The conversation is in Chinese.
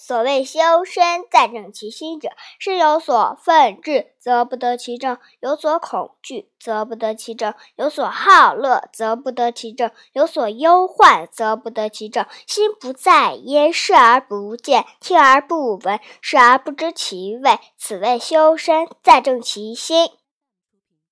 所谓修身，在正其心者，是有所奋志，则不得其正；有所恐惧，则不得其正；有所好乐，则不得其正；有所忧患，则不得其正。心不在焉，视而不见，听而不闻，视而不知其味。此谓修身，在正其心。